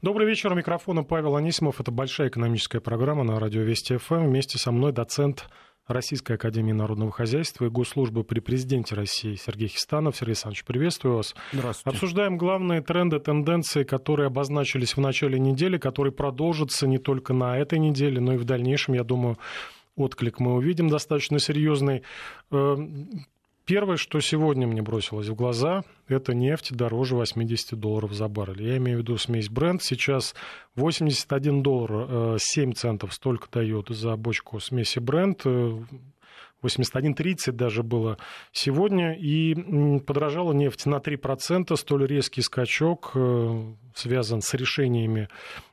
Добрый вечер. У микрофона Павел Анисимов. Это большая экономическая программа на радио Вести ФМ. Вместе со мной доцент Российской Академии Народного Хозяйства и Госслужбы при Президенте России Сергей Хистанов. Сергей Александрович, приветствую вас. Здравствуйте. Обсуждаем главные тренды, тенденции, которые обозначились в начале недели, которые продолжатся не только на этой неделе, но и в дальнейшем, я думаю, отклик мы увидим достаточно серьезный. Первое, что сегодня мне бросилось в глаза, это нефть дороже 80 долларов за баррель. Я имею в виду смесь бренд. Сейчас 81 доллар 7 э, центов столько дает за бочку смеси бренд. 81.30 даже было сегодня, и подорожала нефть на 3%. Столь резкий скачок э, связан с решениями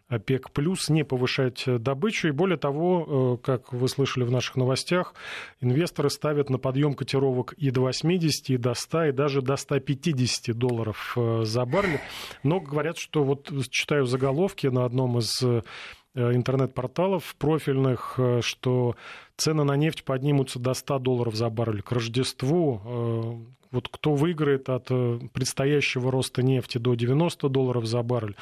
ОПЕК плюс не повышать добычу. И более того, э, как вы слышали в наших новостях, инвесторы ставят на подъем котировок и до 80, и до 100, и даже до 150 долларов э, за баррель. Но говорят, что вот читаю заголовки на одном из интернет-порталов профильных, что цены на нефть поднимутся до 100 долларов за баррель к Рождеству. Вот кто выиграет от предстоящего роста нефти до 90 долларов за баррель,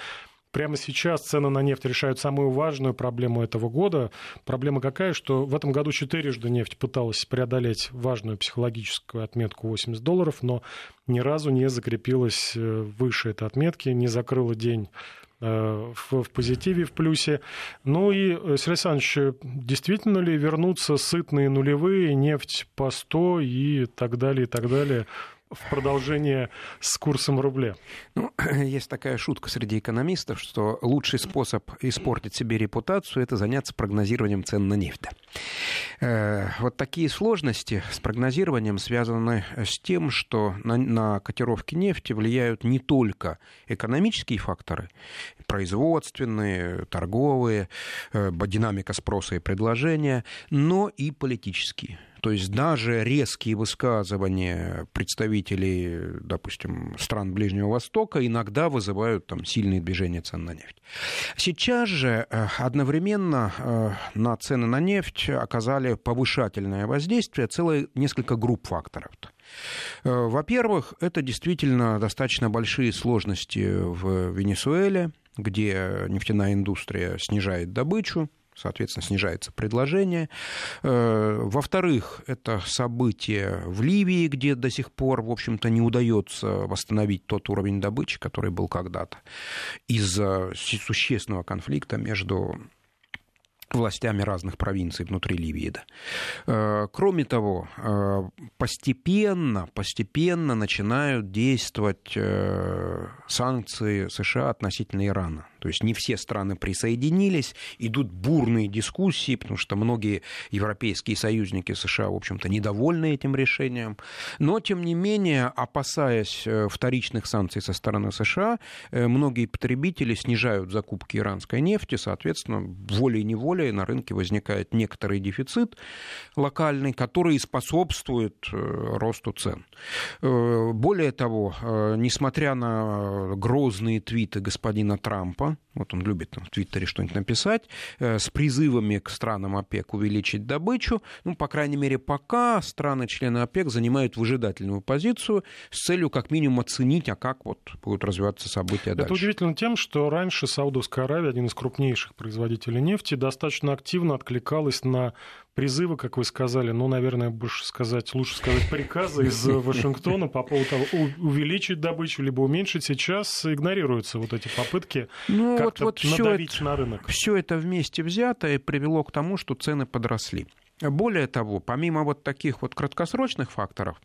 прямо сейчас цены на нефть решают самую важную проблему этого года. Проблема какая, что в этом году четырежды нефть пыталась преодолеть важную психологическую отметку 80 долларов, но ни разу не закрепилась э, выше этой отметки, не закрыла день э, в, в позитиве, в плюсе. Ну и, э, Сергей Александрович, действительно ли вернутся сытные нулевые, нефть по 100 и так далее, и так далее в продолжение с курсом рубля? Ну, есть такая шутка среди экономистов, что лучший способ испортить себе репутацию – это заняться прогнозированием цен на нефть. Э, вот такие сложности с прогнозированием связаны с тем, что на, на котировки нефти влияют не только экономические факторы, производственные, торговые, э, динамика спроса и предложения, но и политические. То есть даже резкие высказывания представителей, допустим, стран Ближнего Востока иногда вызывают там сильные движения цен на нефть. Сейчас же э, одновременно э, на цены на нефть оказали повышательное воздействие целое несколько групп факторов. Э, во-первых, это действительно достаточно большие сложности в Венесуэле, где нефтяная индустрия снижает добычу, соответственно, снижается предложение. Э, во-вторых, это событие в Ливии, где до сих пор, в общем-то, не удается восстановить тот уровень добычи, который был когда-то из-за существенного конфликта между властями разных провинций внутри Ливии. Э, кроме того, э, постепенно, постепенно начинают действовать санкции США относительно Ирана. То есть не все страны присоединились, идут бурные дискуссии, потому что многие европейские союзники США, в общем-то, недовольны этим решением. Но, тем не менее, опасаясь э, вторичных санкций со стороны США, э, многие потребители снижают закупки иранской нефти, соответственно, волей-неволей на рынке возникает некоторый дефицит локальный, который способствует э, росту цен. Более того, несмотря на грозные твиты господина Трампа, down вот он любит там, в Твиттере что-нибудь написать, э, с призывами к странам ОПЕК увеличить добычу. Ну, по крайней мере, пока страны-члены ОПЕК занимают выжидательную позицию с целью как минимум оценить, а как вот будут развиваться события Это дальше. Это удивительно тем, что раньше Саудовская Аравия, один из крупнейших производителей нефти, достаточно активно откликалась на призывы, как вы сказали, ну, наверное, больше сказать, лучше сказать приказы из Вашингтона по поводу того, увеличить добычу, либо уменьшить. Сейчас игнорируются вот эти попытки ну, вот, вот надавить это, на рынок. Все это вместе взятое привело к тому, что цены подросли. Более того, помимо вот таких вот краткосрочных факторов,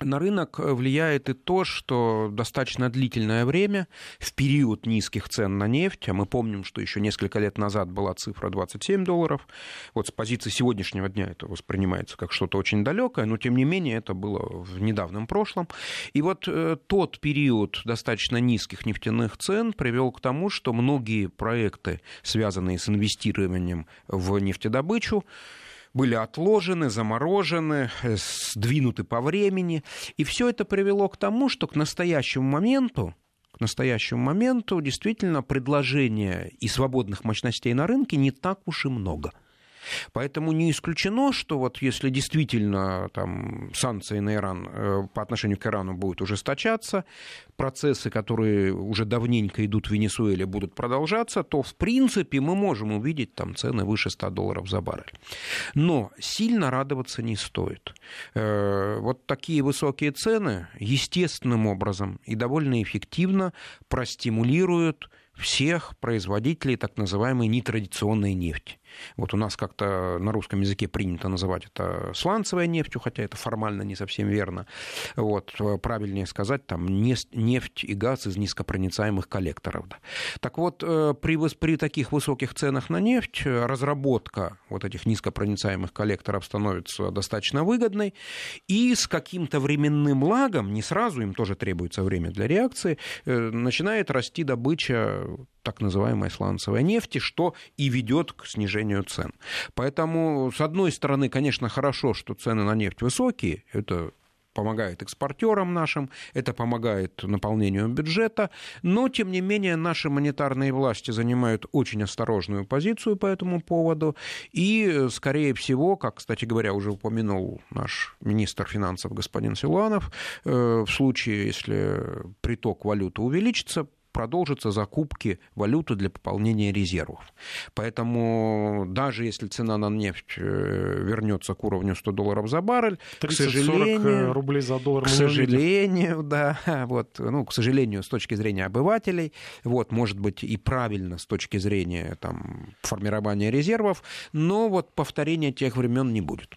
на рынок влияет и то, что достаточно длительное время, в период низких цен на нефть, а мы помним, что еще несколько лет назад была цифра 27 долларов, вот с позиции сегодняшнего дня это воспринимается как что-то очень далекое, но тем не менее это было в недавнем прошлом. И вот э, тот период достаточно низких нефтяных цен привел к тому, что многие проекты, связанные с инвестированием в нефтедобычу, были отложены, заморожены, э, сдвинуты по времени. И все это привело к тому, что к настоящему моменту к настоящему моменту действительно предложения и свободных мощностей на рынке не так уж и много. Поэтому не исключено, что вот если действительно там, санкции на Иран э, по отношению к Ирану будут ужесточаться, процессы, которые уже давненько идут в Венесуэле, будут продолжаться, то в принципе мы можем увидеть там цены выше 100 долларов за баррель. Но сильно радоваться не стоит. Э, вот такие высокие цены естественным образом и довольно эффективно простимулируют всех производителей так называемой нетрадиционной нефти. Вот у нас как-то на русском языке принято называть это сланцевой нефтью, хотя это формально не совсем верно. Вот, правильнее сказать, там нефть и газ из низкопроницаемых коллекторов. Так вот, э, при, при таких высоких ценах на нефть разработка вот этих низкопроницаемых коллекторов становится достаточно выгодной, и с каким-то временным лагом, не сразу, им тоже требуется время для реакции, э, начинает расти добыча так называемой сланцевой нефти, что и ведет к снижению цен. Поэтому, с одной стороны, конечно, хорошо, что цены на нефть высокие, это помогает экспортерам нашим, это помогает наполнению бюджета, но, тем не менее, наши монетарные власти занимают очень осторожную позицию по этому поводу, и, скорее всего, как, кстати говоря, уже упомянул наш министр финансов господин Силуанов, э, в случае, если приток валюты увеличится, продолжатся закупки валюты для пополнения резервов. Поэтому даже если цена на нефть э, вернется к уровню 100 долларов за баррель, к сожалению, рублей за доллар к сожалению, да, вот, ну, к сожалению, с точки зрения обывателей, вот, может быть, и правильно с точки зрения там, формирования резервов, но вот повторения тех времен не будет.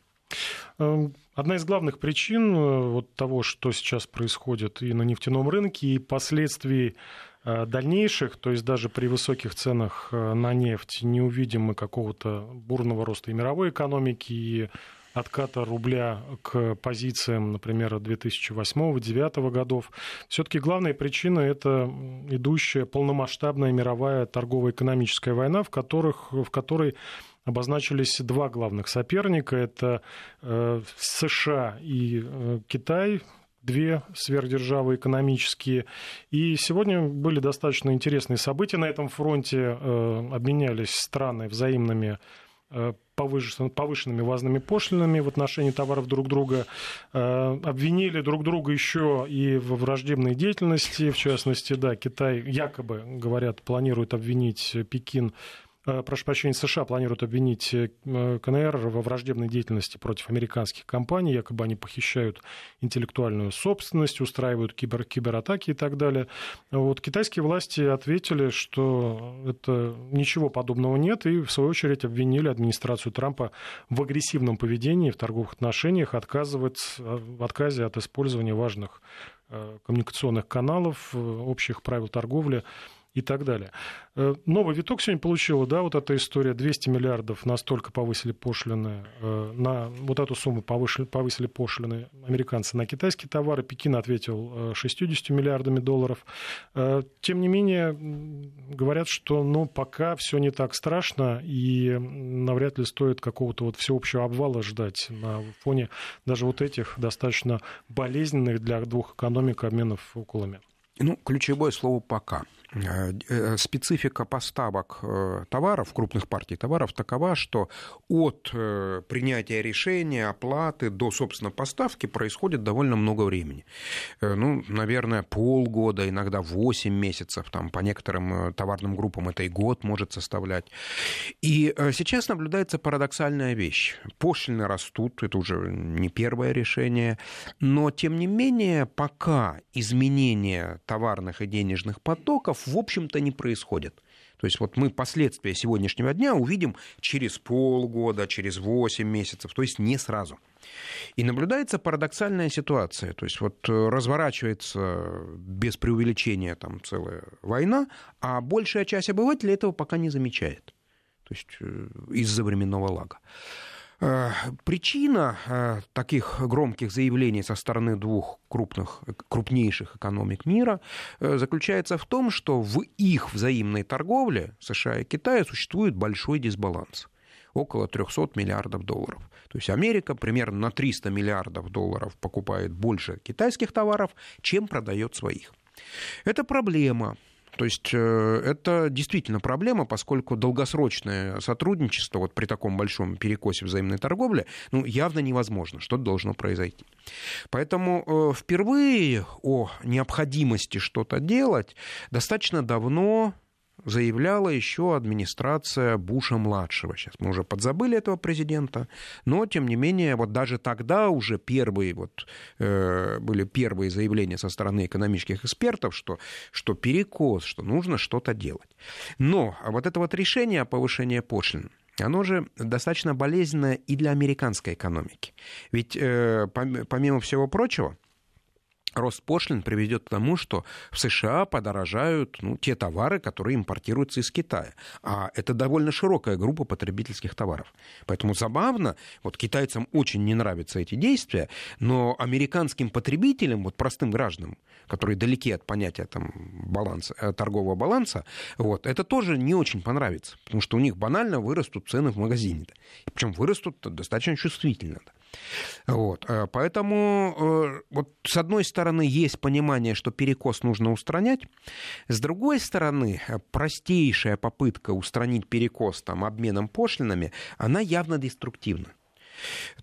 Эм, одна из главных причин э, вот того, что сейчас происходит и на нефтяном рынке, и последствий Э, дальнейших, то есть даже при высоких ценах э, на нефть не увидим мы какого-то бурного роста и мировой экономики, и отката рубля к позициям, например, 2008-2009 годов. Все-таки главная причина – это идущая полномасштабная мировая торгово-экономическая война, в, которых, в которой обозначились два главных соперника. Это э, США и Китай, две сверхдержавы экономические. И сегодня были достаточно интересные события на этом фронте. Э, обменялись страны взаимными э, повышенными вазными пошлинами в отношении товаров друг друга, э, обвинили друг друга еще и в враждебной деятельности, в частности, да, Китай якобы, говорят, планирует обвинить Пекин прошу прощения, США планируют обвинить э, КНР во враждебной деятельности против американских компаний, якобы они похищают интеллектуальную собственность, устраивают кибер, кибератаки и так далее. Вот китайские власти ответили, что это ничего подобного нет, и в свою очередь обвинили администрацию Трампа в агрессивном поведении в торговых отношениях, отказывать в отказе от использования важных э, коммуникационных каналов, общих правил торговли и так далее. Э, новый виток сегодня получила, да, вот эта история, 200 миллиардов настолько повысили пошлины, э, на вот эту сумму повысили, повысили пошлины американцы на китайские товары, Пекин ответил 60 э, миллиардами долларов. Тем не менее, говорят, что, ну, пока все не так страшно, и навряд ли стоит какого-то вот всеобщего обвала ждать на фоне даже вот этих достаточно болезненных для двух экономик обменов уколами. Ну, ключевое слово «пока». Э, э, специфика поставок э, товаров, крупных партий товаров такова, что от принятия решения, оплаты до, собственно, поставки происходит довольно много времени. Ну, наверное, полгода, иногда 8 месяцев, там, по некоторым товарным группам это и год может составлять. И сейчас наблюдается парадоксальная вещь. Пошлины растут, это уже не первое решение, но, тем не менее, пока изменения товарных и денежных потоков в общем-то, не происходит. То есть вот мы последствия сегодняшнего дня увидим через полгода, через 8 месяцев, то есть не сразу. И наблюдается парадоксальная ситуация. То есть вот разворачивается без преувеличения там целая война, а большая часть обывателей этого пока не замечает. То есть э, из-за временного лага. Э, причина э, таких громких заявлений со стороны двух крупных, крупнейших экономик мира э, заключается в том, что в их взаимной торговле США и Китая существует большой дисбаланс около 300 миллиардов долларов. То есть Америка примерно на 300 миллиардов долларов покупает больше китайских товаров, чем продает своих. Это проблема То есть э, это действительно проблема, поскольку долгосрочное сотрудничество вот при таком большом перекосе взаимной торговли ну, явно невозможно, что-то должно произойти. Поэтому э, впервые о необходимости что-то делать достаточно давно заявляла еще администрация Буша-младшего. Сейчас мы уже подзабыли этого президента, но, тем не менее, вот даже тогда уже первые, вот, э, были первые заявления со стороны экономических экспертов, что, что перекос, что нужно что-то делать. Но вот это вот решение о повышении пошлин, оно же достаточно болезненное и для американской экономики. Ведь, э, помимо всего прочего, рост пошлин приведет к тому, что в США подорожают ну, те товары, которые импортируются из Китая. А это довольно широкая группа потребительских товаров. Поэтому забавно, вот китайцам очень не нравятся эти действия, но американским потребителям, вот простым гражданам, которые далеки от понятия там, баланса, э, торгового баланса, вот, это тоже не очень понравится, потому что у них банально вырастут цены в магазине. Причем вырастут достаточно чувствительно. Вот. Э, поэтому э, вот с одной стороны есть понимание, что перекос нужно устранять, с другой стороны простейшая попытка устранить перекос там, обменом пошлинами, она явно деструктивна.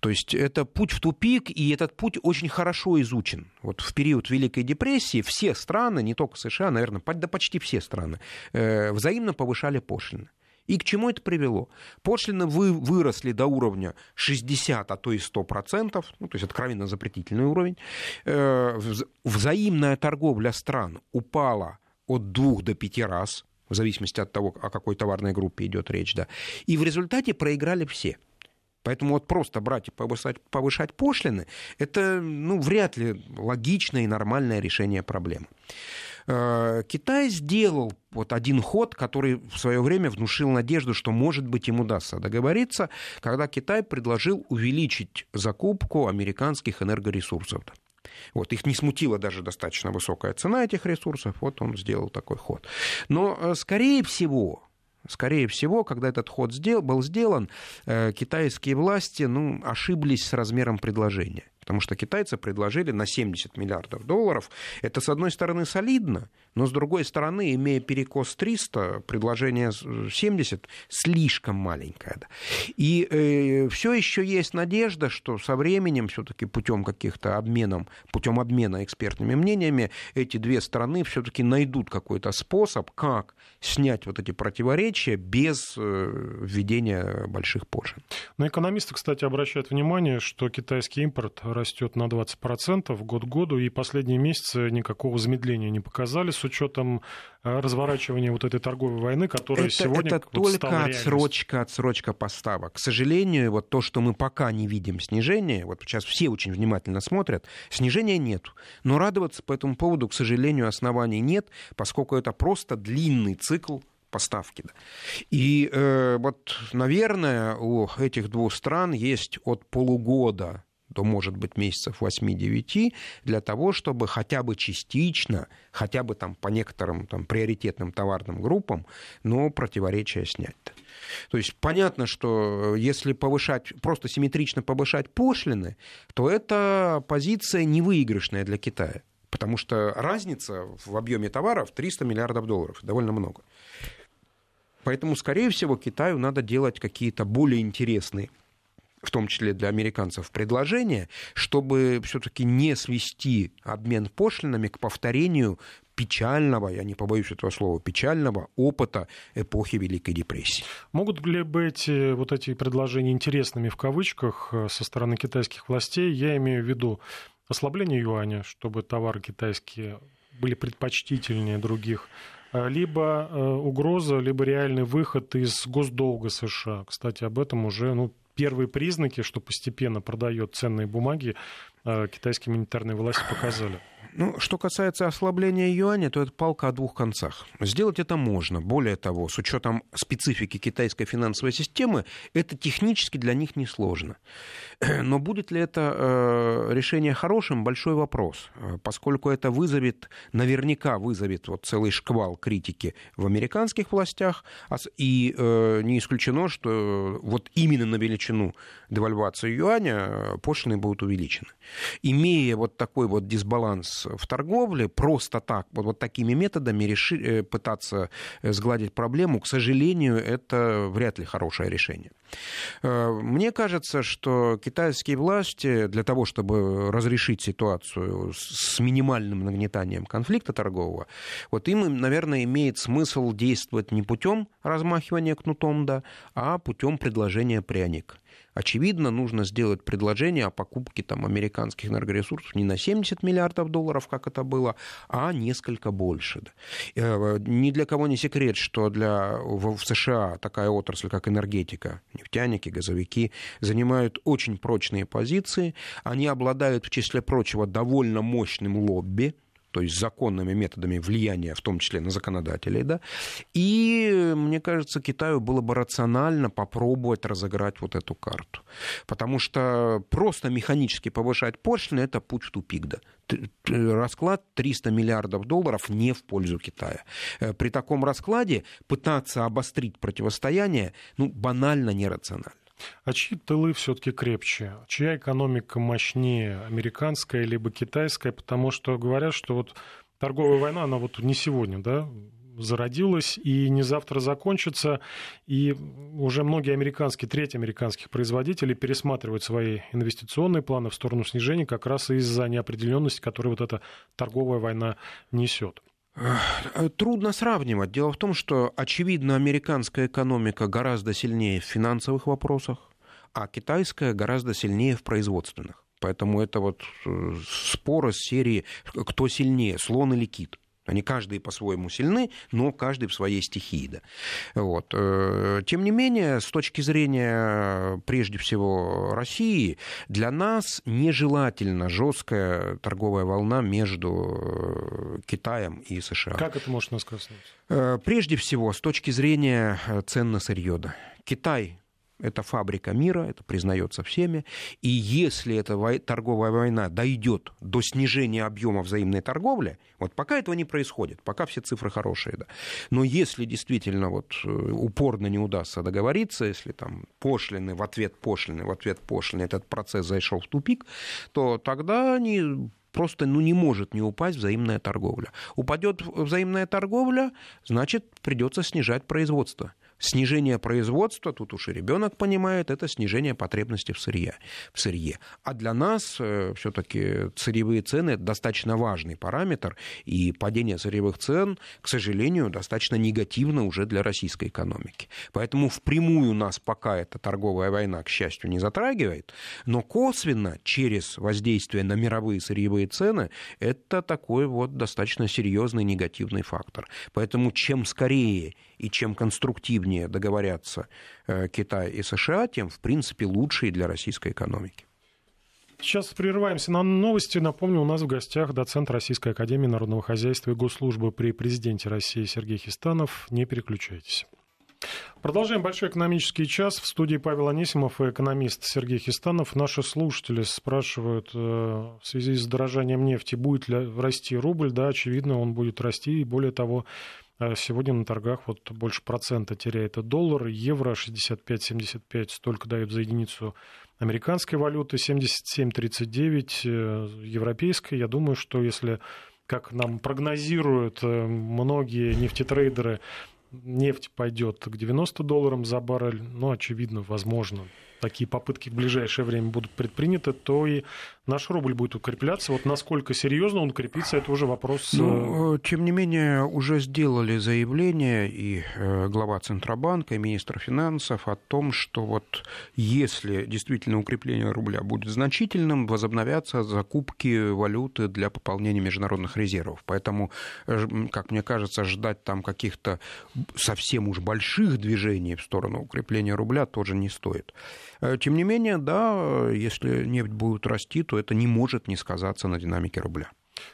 То есть это путь в тупик, и этот путь очень хорошо изучен. Вот в период Великой депрессии все страны, не только США, наверное, да почти все страны, э, взаимно повышали пошлины. И к чему это привело? Пошлины вы, выросли до уровня 60, а то и 100%, ну, то есть откровенно запретительный уровень. Э, взаимная торговля стран упала от 2 до 5 раз, в зависимости от того, о какой товарной группе идет речь. Да. И в результате проиграли все. Поэтому вот просто брать и повышать, повышать пошлины, это ну, вряд ли логичное и нормальное решение проблемы. Э, Китай сделал вот один ход, который в свое время внушил надежду, что, может быть, им удастся договориться, когда Китай предложил увеличить закупку американских энергоресурсов. Вот, их не смутила даже достаточно высокая цена этих ресурсов, вот он сделал такой ход. Но, э, скорее всего, Скорее всего, когда этот ход сдел, был сделан, э, китайские власти ну, ошиблись с размером предложения. Потому что китайцы предложили на 70 миллиардов долларов. Это, с одной стороны, солидно, но, с другой стороны, имея перекос 300, предложение 70 слишком маленькое. И э, все еще есть надежда, что со временем, все-таки путем каких-то обменов, путем обмена экспертными мнениями, эти две страны все-таки найдут какой-то способ, как снять вот эти противоречия без э, введения больших пошлин. Но экономисты, кстати, обращают внимание, что китайский импорт растет на 20% год к году, и последние месяцы никакого замедления не показали с учетом э, разворачивания вот этой торговой войны, которая это, сегодня Это вот только отсрочка, отсрочка поставок. К сожалению, вот то, что мы пока не видим снижения, вот сейчас все очень внимательно смотрят, снижения нет. Но радоваться по этому поводу, к сожалению, оснований нет, поскольку это просто длинный цикл поставки. И э, вот, наверное, у этих двух стран есть от полугода то может быть месяцев 8-9, для того, чтобы хотя бы частично, хотя бы там по некоторым там, приоритетным товарным группам, но противоречия снять. -то. То есть понятно, что если повышать, просто симметрично повышать пошлины, то это позиция невыигрышная для Китая. Потому что разница в объеме товаров 300 миллиардов долларов, довольно много. Поэтому, скорее всего, Китаю надо делать какие-то более интересные в том числе для американцев, предложение, чтобы все-таки не свести обмен пошлинами к повторению печального, я не побоюсь этого слова, печального опыта эпохи Великой депрессии. Могут ли быть вот эти предложения интересными в кавычках э, со стороны китайских властей? Я имею в виду ослабление юаня, чтобы товары китайские были предпочтительнее других, э, либо э, угроза, либо реальный выход из госдолга США. Кстати, об этом уже ну, первые признаки, что постепенно продает ценные бумаги, китайские монетарные власти показали. Ну, что касается ослабления юаня, то это палка о двух концах. Сделать это можно. Более того, с учетом специфики китайской финансовой системы, это технически для них несложно. Но будет ли это э, решение хорошим, большой вопрос, э, поскольку это вызовет, наверняка вызовет вот целый шквал критики в американских властях, и э, не исключено, что вот именно на величину девальвации юаня пошлины будут увеличены. Имея вот такой вот дисбаланс в торговле, просто так, вот, вот такими методами реши, э, пытаться сгладить проблему, к сожалению, это вряд ли хорошее решение. Э, мне кажется, что китайские власти для того, чтобы разрешить ситуацию с минимальным нагнетанием конфликта торгового, вот им, наверное, имеет смысл действовать не путем размахивания кнутом, да, а путем предложения пряник очевидно, нужно сделать предложение о покупке там, американских энергоресурсов не на 70 миллиардов долларов, как это было, а несколько больше. Э, ни для кого не секрет, что для, в США такая отрасль, как энергетика, нефтяники, газовики, занимают очень прочные позиции. Они обладают, в числе прочего, довольно мощным лобби, то есть законными методами влияния, в том числе на законодателей, да, и, мне кажется, Китаю было бы рационально попробовать разыграть вот эту карту, потому что просто механически повышать пошлины – это путь в тупик, да, расклад 300 миллиардов долларов не в пользу Китая. Э, при таком раскладе пытаться обострить противостояние ну, банально нерационально. А чьи тылы все-таки крепче? Чья экономика мощнее, американская либо китайская? Потому что говорят, что вот торговая война, она вот не сегодня, да, зародилась и не завтра закончится. И уже многие американские, треть американских производителей пересматривают свои инвестиционные планы в сторону снижения как раз из-за неопределенности, которую вот эта торговая война несет. Трудно сравнивать. Дело в том, что, очевидно, американская экономика гораздо сильнее в финансовых вопросах, а китайская гораздо сильнее в производственных. Поэтому это вот э, спор из серии «Кто сильнее, слон или кит?». Они каждый по-своему сильны, но каждый в своей стихии. Да. Вот. Э, тем не менее, с точки зрения, прежде всего, России, для нас нежелательна жесткая торговая волна между э, Китаем и США. Как это может нас коснуться? Э, прежде всего, с точки зрения цен на сырье. Китай это фабрика мира, это признается всеми. И если эта торговая война дойдет до снижения объема взаимной торговли, вот пока этого не происходит, пока все цифры хорошие, да. Но если действительно вот э, упорно не удастся договориться, если там пошлины в ответ пошлины, в ответ пошлины, этот процесс зашел в тупик, то тогда они просто ну, не может не упасть взаимная торговля. Упадет взаимная торговля, значит, придется снижать производство. Снижение производства, тут уж и ребенок понимает, это снижение потребности в сырье. В сырье. А для нас э, все-таки сырьевые цены достаточно важный параметр, и падение сырьевых цен, к сожалению, достаточно негативно уже для российской экономики. Поэтому впрямую нас пока эта торговая война, к счастью, не затрагивает, но косвенно через воздействие на мировые сырьевые цены это такой вот достаточно серьезный негативный фактор. Поэтому чем скорее и чем конструктивнее договорятся э, Китай и США, тем, в принципе, лучше и для российской экономики. Сейчас прерываемся на новости. Напомню, у нас в гостях доцент Российской Академии Народного Хозяйства и Госслужбы при президенте России Сергей Хистанов. Не переключайтесь. Продолжаем большой экономический час. В студии Павел Анисимов и экономист Сергей Хистанов. Наши слушатели спрашивают э, в связи с дорожанием нефти, будет ли расти рубль. Да, очевидно, он будет расти. И более того, сегодня на торгах вот больше процента теряет доллар, евро 65-75 столько дают за единицу американской валюты, 77-39 э, европейской. Я думаю, что если, как нам прогнозируют э, многие нефтетрейдеры, нефть пойдет к 90 долларам за баррель, ну, очевидно, возможно, такие попытки в ближайшее время будут предприняты, то и наш рубль будет укрепляться. Вот насколько серьезно он укрепится, это уже вопрос... Ну, э, тем не менее, уже сделали заявление и э, глава Центробанка, и министр финансов о том, что вот если действительно укрепление рубля будет значительным, возобновятся закупки валюты для пополнения международных резервов. Поэтому, э, как мне кажется, ждать там каких-то совсем уж больших движений в сторону укрепления рубля тоже не стоит. Э, тем не менее, да, если нефть будет расти, то это не может не сказаться на динамике рубля.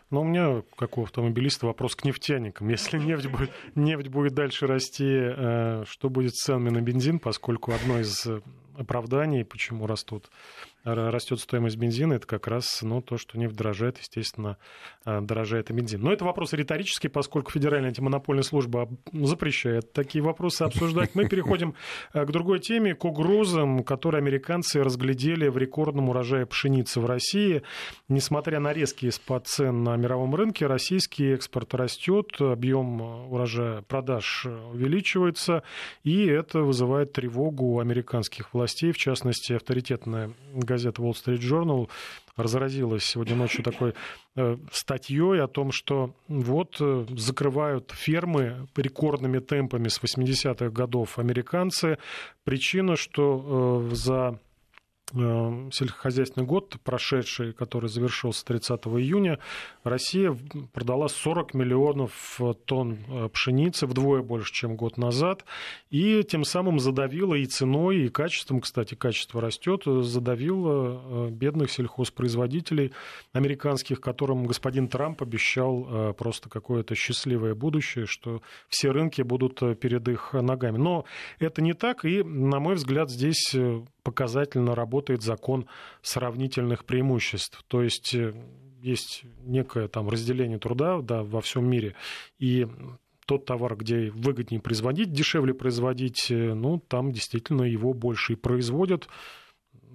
Но у меня, как у автомобилиста, вопрос к нефтяникам. Если нефть будет, нефть будет дальше расти, э, что будет с ценами на бензин, поскольку одно из оправданий, почему растут растет стоимость бензина, это как раз ну, то, что нефть дорожает, естественно, э, дорожает и бензин. Но это вопрос риторический, поскольку Федеральная антимонопольная служба запрещает такие вопросы обсуждать. Мы переходим э, к другой теме, к угрозам, которые американцы разглядели в рекордном урожае пшеницы в России. Несмотря на резкий спад цен на мировом рынке, российский экспорт растет, объем урожая продаж увеличивается, и это вызывает тревогу у американских властей, в частности, авторитетная газета Wall Street Journal разразилась сегодня ночью такой э, статьей о том, что вот э, закрывают фермы рекордными темпами с 80-х годов американцы. Причина, что э, за сельскохозяйственный год, прошедший, который завершился 30 июня, Россия продала 40 миллионов тонн э, пшеницы, вдвое больше, чем год назад, и тем самым задавила и ценой, и качеством, кстати, качество растет, задавила э, бедных сельхозпроизводителей американских, которым господин Трамп обещал просто какое-то счастливое будущее, что все рынки будут перед их ногами. Но это не так, и, на мой взгляд, здесь показательно работает закон сравнительных преимуществ. То есть э, есть некое там разделение труда да, во всем мире, и тот товар, где выгоднее производить, дешевле производить, э, ну, там действительно его больше и производят,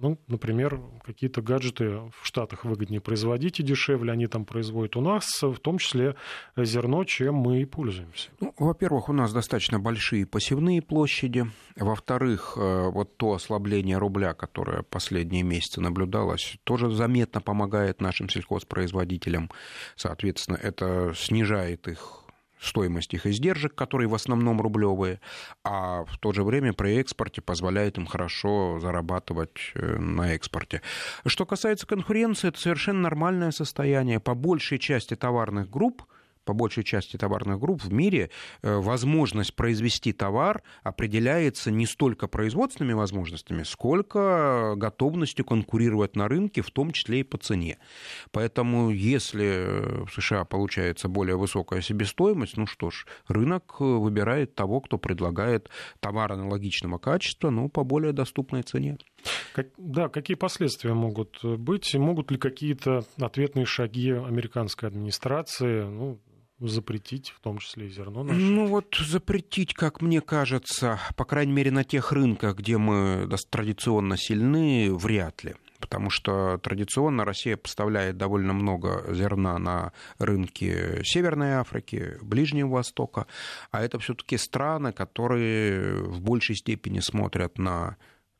ну, например, какие-то гаджеты в Штатах выгоднее производить и дешевле они там производят у нас, в том числе зерно, чем мы и пользуемся. Ну, во-первых, у нас достаточно большие посевные площади. Во-вторых, э, вот то ослабление рубля, которое последние месяцы наблюдалось, тоже заметно помогает нашим сельхозпроизводителям. Соответственно, это снижает их стоимость их издержек, которые в основном рублевые, а в то же время при экспорте позволяет им хорошо зарабатывать э, на экспорте. Что касается конкуренции, это совершенно нормальное состояние. По большей части товарных групп – по большей части товарных групп в мире э, возможность произвести товар определяется не столько производственными возможностями, сколько готовностью конкурировать на рынке, в том числе и по цене. Поэтому если в США получается более высокая себестоимость, ну что ж, рынок выбирает того, кто предлагает товар аналогичного качества, но по более доступной цене. Как, да, какие последствия могут быть? Могут ли какие-то ответные шаги американской администрации, ну, запретить, в том числе и зерно наше? Ну вот запретить, как мне кажется, по крайней мере на тех рынках, где мы традиционно сильны, вряд ли. Потому что традиционно Россия поставляет довольно много зерна на рынки Северной Африки, Ближнего Востока, а это все-таки страны, которые в большей степени смотрят на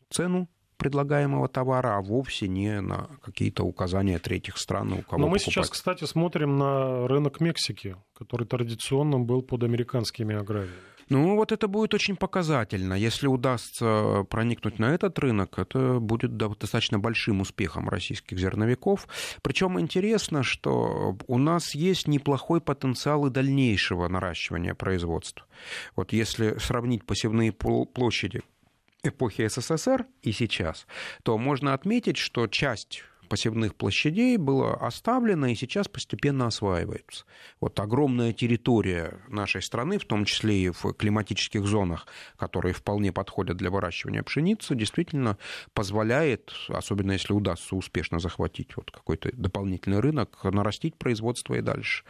цену предлагаемого товара, а вовсе не на какие-то указания третьих стран, у кого Но мы покупать. сейчас, кстати, смотрим на рынок Мексики, который традиционно был под американскими аграриями. Ну, вот это будет очень показательно. Если удастся проникнуть на этот рынок, это будет достаточно большим успехом российских зерновиков. Причем интересно, что у нас есть неплохой потенциал и дальнейшего наращивания производства. Вот если сравнить посевные площади эпохи СССР и сейчас, то можно отметить, что часть посевных площадей было оставлено и сейчас постепенно осваивается. Вот огромная территория нашей страны, в том числе и в климатических зонах, которые вполне подходят для выращивания пшеницы, действительно позволяет, особенно если удастся успешно захватить вот какой-то дополнительный рынок, нарастить производство и дальше.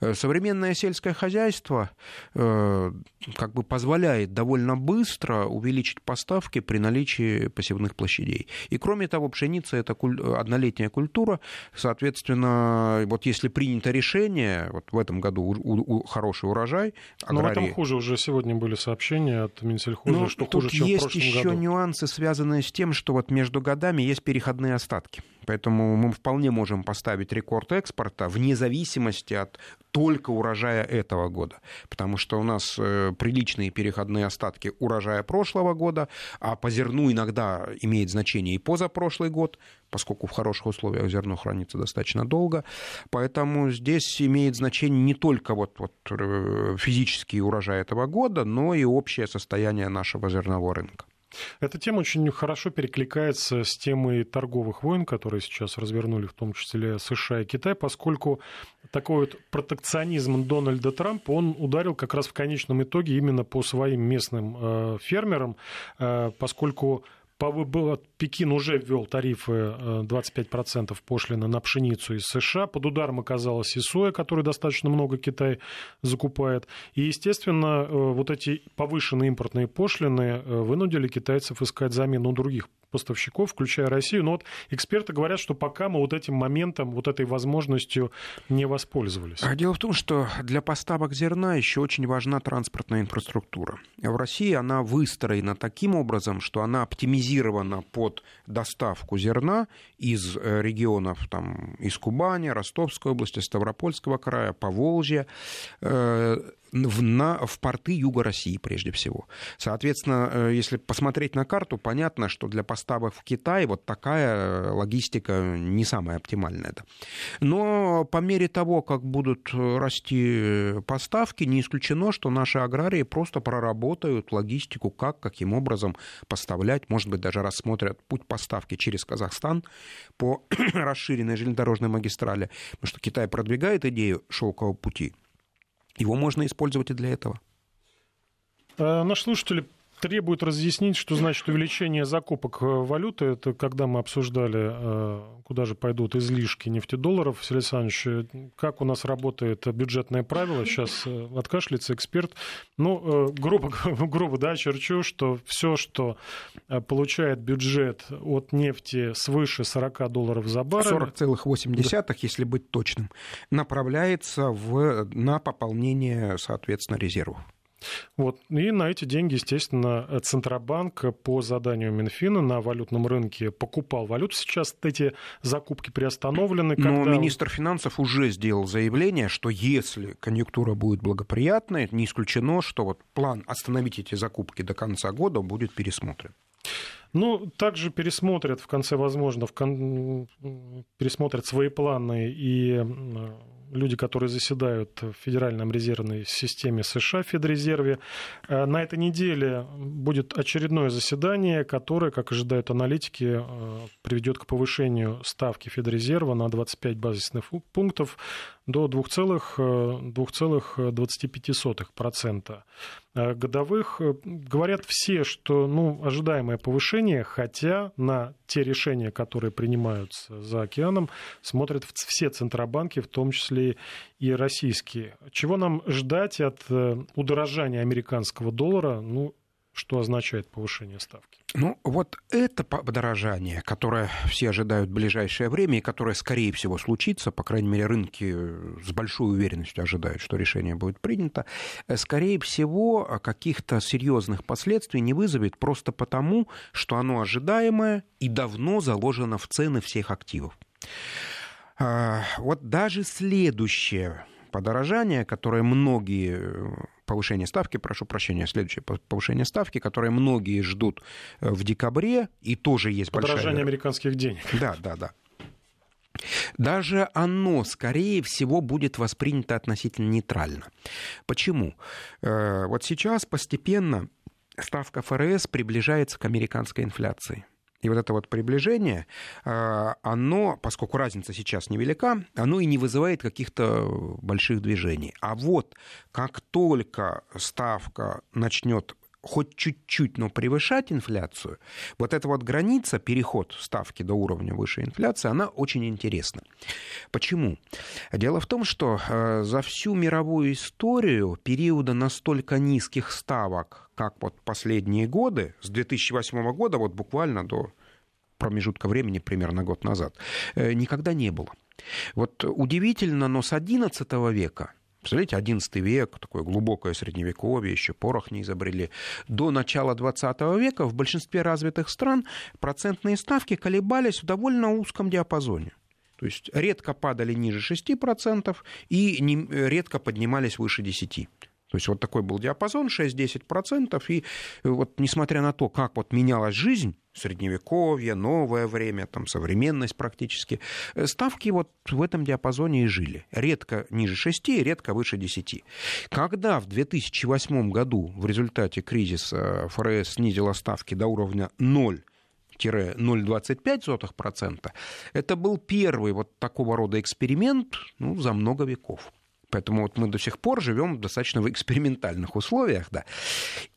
Э, современное сельское хозяйство э, как бы позволяет довольно быстро увеличить поставки при наличии посевных площадей. И кроме того, пшеница это однолетняя многолетняя культура. Соответственно, вот если принято решение, вот в этом году у, у, хороший урожай, аграрии... Но в этом хуже уже сегодня были сообщения от Минсельхоза, ну, что тут хуже, чем есть в прошлом еще году. нюансы, связанные с тем, что вот между годами есть переходные остатки. Поэтому мы вполне можем поставить рекорд экспорта вне зависимости от только урожая этого года. Потому что у нас э, приличные переходные остатки урожая прошлого года, а по зерну иногда имеет значение и позапрошлый год, поскольку в хороших условиях зерно хранится достаточно долго. Поэтому здесь имеет значение не только вот, вот э, физический урожай этого года, но и общее состояние нашего зернового рынка. Эта тема очень хорошо перекликается с темой торговых войн, которые сейчас развернули в том числе США и Китай, поскольку такой вот протекционизм Дональда Трампа, он ударил как раз в конечном итоге именно по своим местным э, фермерам, э, поскольку Пекин уже ввел тарифы 25% э, пошлины на пшеницу из США. Под ударом оказалась и соя, которую достаточно много Китай закупает. И, естественно, э, вот эти повышенные импортные пошлины э, вынудили китайцев искать замену других поставщиков, включая Россию. Но вот эксперты говорят, что пока мы вот этим моментом, вот этой возможностью не воспользовались. А дело в том, что для поставок зерна еще очень важна транспортная инфраструктура. В России она выстроена таким образом, что она оптимизирована под доставку зерна из э, регионов там, из Кубани, Ростовской области, Ставропольского края, Поволжья э, в, на, в порты Юга России прежде всего. Соответственно, э, если посмотреть на карту, понятно, что для поставок в Китай вот такая логистика не самая оптимальная. Но по мере того, как будут расти поставки, не исключено, что наши аграрии просто проработают логистику, как, каким образом поставлять, может быть, даже рассмотрят путь поставки через Казахстан по расширенной железнодорожной магистрали, потому что Китай продвигает идею шелкового пути – его можно использовать и для этого. А наши слушатели требует разъяснить, что значит увеличение закупок э, валюты. Это когда мы обсуждали, э, куда же пойдут излишки нефтедолларов. Сергей Александрович, э, как у нас работает бюджетное правило? Сейчас откашляется эксперт. Ну, грубо, грубо да, черчу, что все, что получает бюджет от нефти свыше 40 долларов за баррель... 40,8, да. если быть точным, направляется в, на пополнение, соответственно, резервов. Вот. И на эти деньги, естественно, Центробанк по заданию Минфина на валютном рынке покупал валюту. Сейчас эти закупки приостановлены. Когда... Но министр финансов уже сделал заявление, что если конъюнктура будет благоприятной, не исключено, что вот план остановить эти закупки до конца года будет пересмотрен. Ну, также пересмотрят в конце, возможно, в кон... пересмотрят свои планы и люди, которые заседают в Федеральном резервной системе США, Федрезерве. Э, на этой неделе будет очередное заседание, которое, как ожидают аналитики, э, приведет к повышению ставки Федрезерва на 25 базисных пунктов до 2,25% э, годовых. Говорят все, что ну, ожидаемое повышение, хотя на те решения, которые принимаются за океаном, смотрят все центробанки, в том числе и российские. Чего нам ждать от э, удорожания американского доллара? Ну, что означает повышение ставки? Ну, вот это подорожание, которое все ожидают в ближайшее время и которое, скорее всего, случится, по крайней мере, рынки с большой уверенностью ожидают, что решение будет принято, э, скорее всего, каких-то серьезных последствий не вызовет просто потому, что оно ожидаемое и давно заложено в цены всех активов. А, вот даже следующее подорожание, которое многие повышение ставки, прошу прощения, следующее повышение ставки, которое многие ждут э, в декабре, и тоже есть Подорожание большая... американских денег. Да, да, да. Даже оно, скорее всего, будет воспринято относительно нейтрально. Почему? Э, вот сейчас постепенно ставка ФРС приближается к американской инфляции. И вот это вот приближение, а, оно, поскольку разница сейчас невелика, оно и не вызывает каких-то больших движений. А вот как только ставка начнет хоть чуть-чуть, но превышать инфляцию, вот эта вот граница, переход ставки до уровня выше инфляции, она очень интересна. Почему? Дело в том, что э, за всю мировую историю периода настолько низких ставок, как вот последние годы, с 2008 года вот буквально до промежутка времени, примерно год назад, э, никогда не было. Вот удивительно, но с XI века Представляете, XI век, такое глубокое средневековье, еще порох не изобрели. До начала XX века в большинстве развитых стран процентные ставки колебались в довольно узком диапазоне. То есть редко падали ниже 6% и не, редко поднимались выше 10%. То есть вот такой был диапазон 6-10%, и вот несмотря на то, как вот менялась жизнь, средневековье, новое время, там, современность практически, э, ставки вот в этом диапазоне и жили. Редко ниже 6, редко выше 10. Когда в 2008 году в результате кризиса ФРС снизила ставки до уровня 0, 0,25%, это был первый вот такого рода эксперимент ну, за много веков. Поэтому вот мы до сих пор живем достаточно в экспериментальных условиях, да.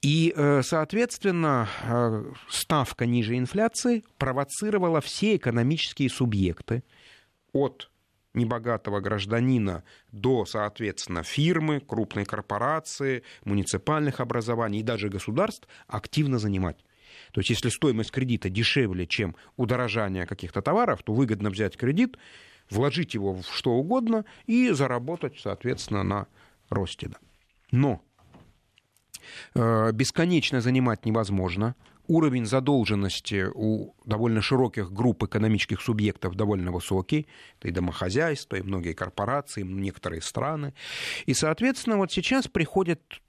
И, э, соответственно, э, ставка ниже инфляции провоцировала все экономические субъекты от небогатого гражданина до, соответственно, фирмы, крупной корпорации, муниципальных образований и даже государств активно занимать. То есть, если стоимость кредита дешевле, чем удорожание каких-то товаров, то выгодно взять кредит, вложить его в что угодно и заработать, соответственно, на росте. Но э, бесконечно занимать невозможно. Уровень задолженности у довольно широких групп экономических субъектов довольно высокий. Это и домохозяйство, и многие корпорации, и некоторые страны. И, соответственно, вот сейчас приходит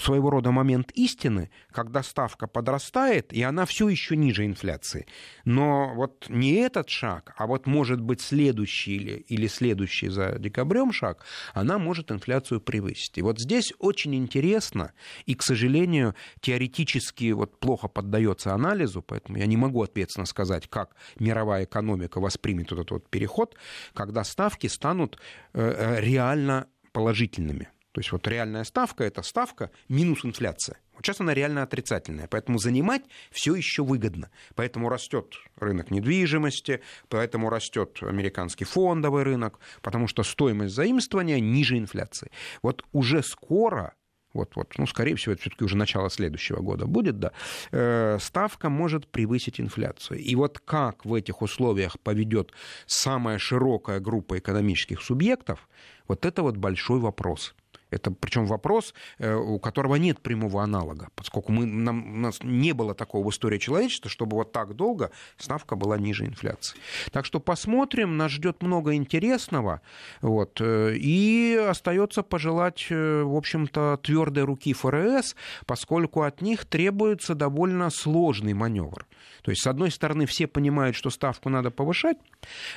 своего рода момент истины, когда ставка подрастает, и она все еще ниже инфляции. Но вот не этот шаг, а вот может быть следующий или, или следующий за декабрем шаг, она может инфляцию превысить. И вот здесь очень интересно, и, к сожалению, теоретически вот плохо поддается анализу, поэтому я не могу ответственно сказать, как мировая экономика воспримет этот вот переход, когда ставки станут э, э, реально положительными. То есть вот реальная ставка – это ставка минус инфляция. Вот сейчас она реально отрицательная, поэтому занимать все еще выгодно. Поэтому растет рынок недвижимости, поэтому растет американский фондовый рынок, потому что стоимость заимствования ниже инфляции. Вот уже скоро вот, вот, ну, скорее всего, это все-таки уже начало следующего года будет, да, э, ставка может превысить инфляцию. И вот как в этих условиях поведет самая широкая группа экономических субъектов, вот это вот большой вопрос. Это причем вопрос, э, у которого нет прямого аналога, поскольку мы, нам, у нас не было такого в истории человечества, чтобы вот так долго ставка была ниже инфляции. Так что посмотрим, нас ждет много интересного. Вот, э, и остается пожелать, э, в общем-то, твердой руки ФРС, поскольку от них требуется довольно сложный маневр. То есть, с одной стороны, все понимают, что ставку надо повышать,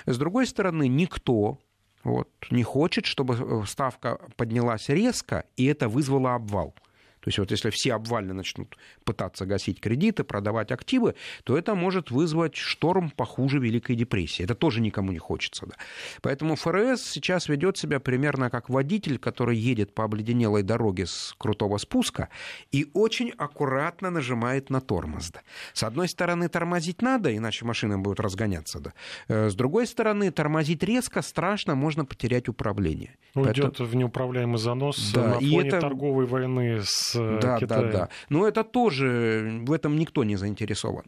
с другой стороны, никто вот, не хочет, чтобы э, ставка поднялась резко, и это вызвало обвал. То есть вот если все обвально начнут пытаться гасить кредиты, продавать активы, то это может вызвать шторм похуже Великой депрессии. Это тоже никому не хочется. Да. Поэтому ФРС сейчас ведет себя примерно как водитель, который едет по обледенелой дороге с крутого спуска и очень аккуратно нажимает на тормоз. Да. С одной стороны, тормозить надо, иначе машина будет разгоняться. Да. Э, с другой стороны, тормозить резко страшно, можно потерять управление. Уйдет Поэтому... в неуправляемый занос да, на фоне это... торговой войны с да, Китаем. Да, да, Но это тоже, в этом никто не заинтересован.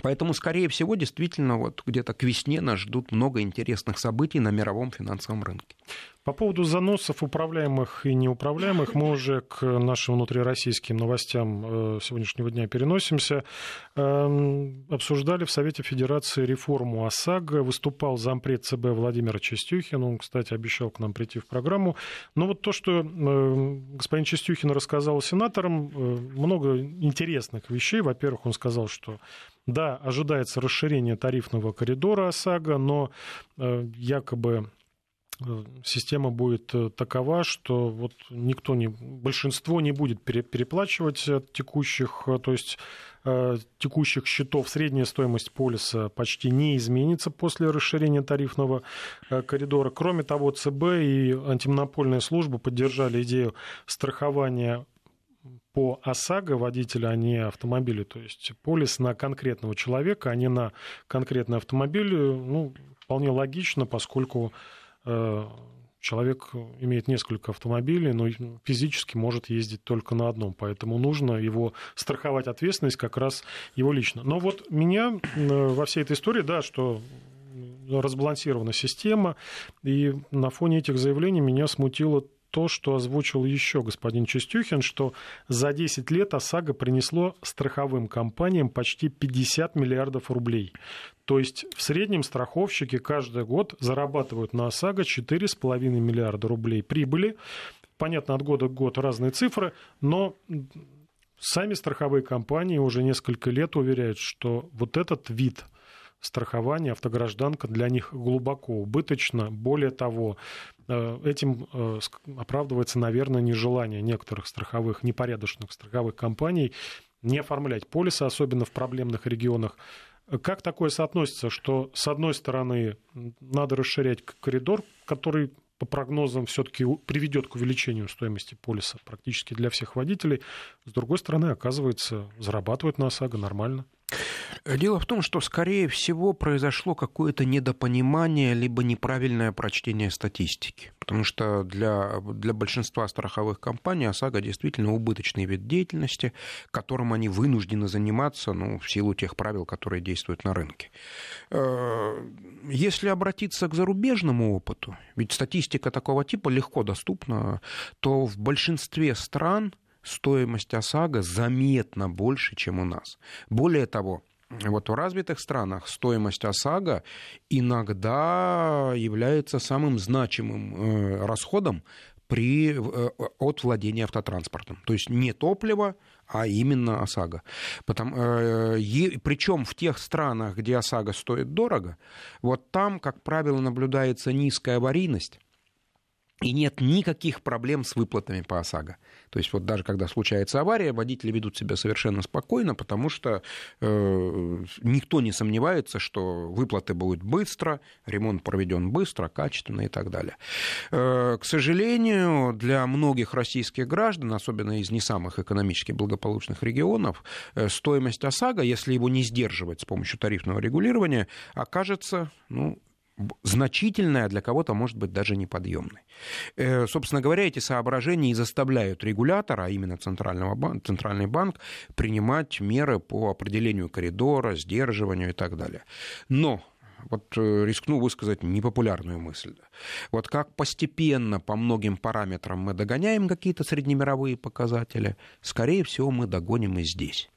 Поэтому, скорее всего, действительно, вот где-то к весне нас ждут много интересных событий на мировом финансовом рынке. По поводу заносов управляемых и неуправляемых мы уже к нашим внутрироссийским новостям э, сегодняшнего дня переносимся. Эм, обсуждали в Совете Федерации реформу ОСАГО. Выступал зампред ЦБ Владимир Чистюхин. Он, кстати, обещал к нам прийти в программу. Но вот то, что э, господин Чистюхин рассказал сенаторам, э, много интересных вещей. Во-первых, он сказал, что да, ожидается расширение тарифного коридора ОСАГО, но якобы Э, система будет э, такова, что вот никто не, большинство не будет переплачивать от текущих, э, то есть текущих счетов средняя стоимость полиса почти не изменится после расширения тарифного коридора. Кроме того, ЦБ и антимонопольная служба поддержали идею страхования по ОСАГО водителя, а не автомобиля. То есть полис на конкретного человека, а не на конкретный автомобиль. Ну, вполне логично, поскольку Э, человек имеет несколько автомобилей, но физически может ездить только на одном, поэтому нужно его страховать ответственность как раз его лично. Но вот меня э, во всей этой истории, да, что разбалансирована система, и на фоне этих заявлений меня смутило то, что озвучил еще господин Чистюхин, что за 10 лет ОСАГО принесло страховым компаниям почти 50 миллиардов рублей. То есть в среднем страховщики каждый год зарабатывают на ОСАГО 4,5 миллиарда рублей прибыли. Понятно, от года к году разные цифры, но сами страховые компании уже несколько лет уверяют, что вот этот вид страхования автогражданка для них глубоко убыточно. Более того, э, этим э, оправдывается, наверное, нежелание некоторых страховых, непорядочных страховых компаний не оформлять полисы, особенно в проблемных регионах. Как такое соотносится, что с одной стороны надо расширять коридор, который по прогнозам все-таки приведет к увеличению стоимости полиса практически для всех водителей. С другой стороны, оказывается, зарабатывает на ОСАГО нормально. Дело в том, что, скорее всего, произошло какое-то недопонимание либо неправильное прочтение статистики. Потому что для, для большинства страховых компаний ОСАГО действительно убыточный вид деятельности, которым они вынуждены заниматься ну, в силу тех правил, которые действуют на рынке. Э, если обратиться к зарубежному опыту, ведь статистика такого типа легко доступна, то в большинстве стран стоимость ОСАГО заметно больше, чем у нас. Более того, вот в развитых странах стоимость ОСАГО иногда является самым значимым э, расходом при, э, от владения автотранспортом. То есть не топливо, а именно ОСАГО. Э, причем в тех странах, где ОСАГО стоит дорого, вот там, как правило, наблюдается низкая аварийность, и нет никаких проблем с выплатами по ОСАГО. То есть вот даже когда случается авария, водители ведут себя совершенно спокойно, потому что э, никто не сомневается, что выплаты будут быстро, ремонт проведен быстро, качественно и так далее. Э, к сожалению, для многих российских граждан, особенно из не самых экономически благополучных регионов, э, стоимость ОСАГО, если его не сдерживать с помощью тарифного регулирования, окажется ну, значительная, для кого-то, может быть, даже неподъемной. Э, собственно говоря, эти соображения и заставляют регулятора, а именно Центрального бан- Центральный банк, принимать меры по определению коридора, сдерживанию и так далее. Но вот э, рискну высказать непопулярную мысль. Вот как постепенно по многим параметрам мы догоняем какие-то среднемировые показатели, скорее всего, мы догоним и здесь.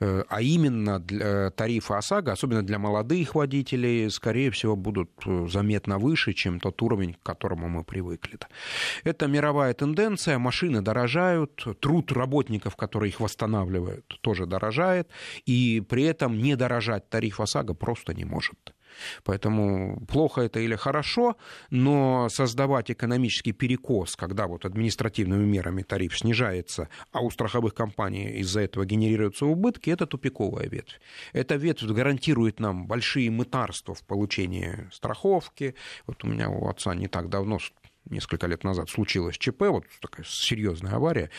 Э, а именно для тарифы ОСАГО, особенно для молодых водителей, скорее всего, будут э, заметно выше, чем тот уровень, к которому мы привыкли. Это мировая тенденция, машины дорожают, труд работников, которые их восстанавливают, тоже дорожает, и при этом не дорожать тариф ОСАГО просто не может. Поэтому плохо это или хорошо, но создавать экономический перекос, когда вот административными мерами тариф снижается, а у страховых компаний из-за этого генерируются убытки, это тупиковая ветвь. Эта ветвь гарантирует нам большие мытарства в получении страховки. Вот у меня у отца не так давно несколько лет назад случилось ЧП, вот такая серьезная авария.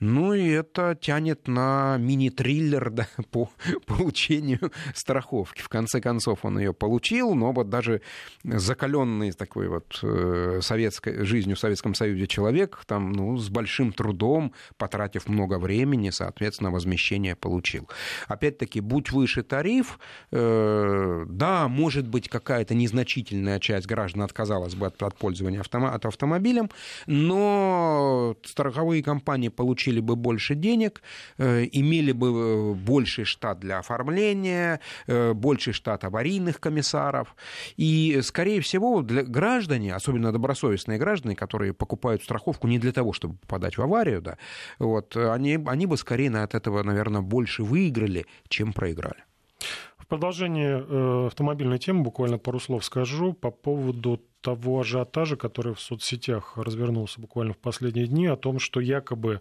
Ну и это тянет на мини-триллер да, по получению страховки. В конце концов он ее получил, но вот даже закаленный такой вот э, советской, жизнью в Советском Союзе человек там, ну, с большим трудом, потратив много времени, соответственно, возмещение получил. Опять-таки, будь выше тариф, э, да, может быть, какая-то незначительная часть граждан отказалась бы от, от пользования автомата автомобилем, но страховые компании получили бы больше денег, э, имели бы э, больший штат для оформления, э, больший штат аварийных комиссаров. И, скорее всего, для граждане, особенно добросовестные граждане, которые покупают страховку не для того, чтобы попадать в аварию, да, вот, они, они бы скорее от этого, наверное, больше выиграли, чем проиграли. В продолжение автомобильной темы буквально пару слов скажу по поводу того ажиотажа, который в соцсетях развернулся буквально в последние дни, о том, что якобы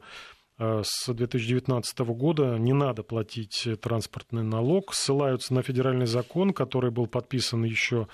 с 2019 года не надо платить транспортный налог, ссылаются на федеральный закон, который был подписан еще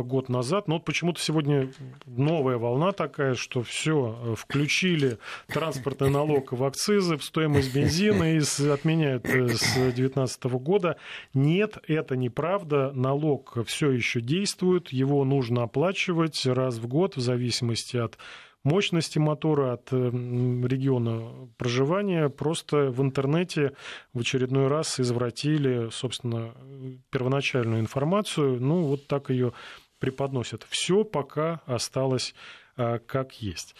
год назад. Но вот почему-то сегодня новая волна такая, что все, э, включили транспортный налог в акцизы, в стоимость бензина и отменяют э, с 2019 года. Нет, это неправда. Налог все еще действует, его нужно оплачивать раз в год в зависимости от мощности мотора, от региона проживания. Просто в интернете в очередной раз извратили, собственно, первоначальную информацию. Ну, вот так ее преподносят. Все пока осталось а, как есть.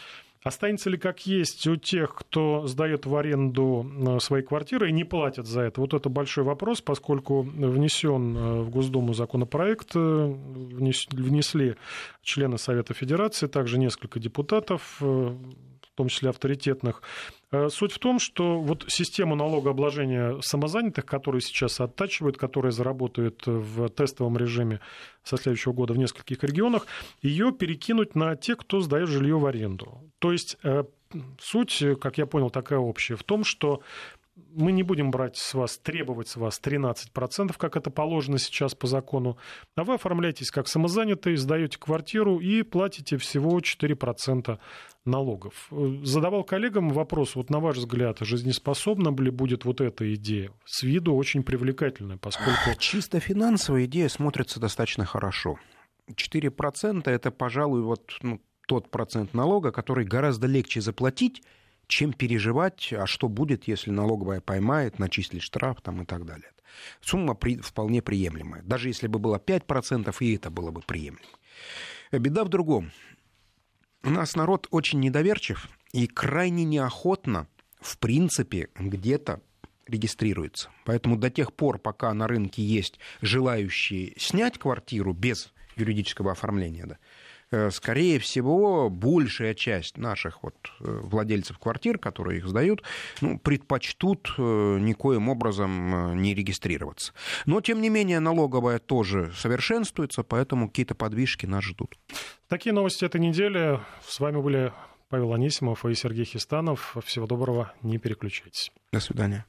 Останется ли как есть у тех, кто сдает в аренду а, свои квартиры и не платят за это? Вот это большой вопрос, поскольку внесен а, в Госдуму законопроект, э, внесли члены Совета Федерации, также несколько депутатов, э, в том числе авторитетных, Э, суть в том, что вот систему налогообложения самозанятых, которые сейчас оттачивают, которая заработает в тестовом режиме со следующего года в нескольких регионах, ее перекинуть на тех, кто сдает жилье в аренду. То есть э, суть, как я понял, такая общая, в том, что мы не будем брать с вас, требовать с вас 13%, как это положено сейчас по закону, а вы оформляетесь как самозанятый, сдаете квартиру и платите всего 4% налогов. Задавал коллегам вопрос, вот на ваш взгляд, жизнеспособна ли будет вот эта идея? С виду очень привлекательная, поскольку... Чисто финансовая идея смотрится достаточно хорошо. 4% это, пожалуй, вот ну, тот процент налога, который гораздо легче заплатить, чем переживать, а что будет, если налоговая поймает, начислит штраф там, и так далее. Сумма при, вполне приемлемая. Даже если бы было 5%, и это было бы приемлемо. Беда в другом. У нас народ очень недоверчив и крайне неохотно, в принципе, где-то регистрируется. Поэтому до тех пор, пока на рынке есть желающие снять квартиру без юридического оформления, да, Э, скорее всего, большая часть наших вот э, владельцев квартир, которые их сдают, ну, предпочтут э, никоим образом не регистрироваться. Но, тем не менее, налоговая тоже совершенствуется, поэтому какие-то подвижки нас ждут. Такие новости этой недели. С вами были Павел Анисимов и Сергей Хистанов. Всего доброго, не переключайтесь. До свидания.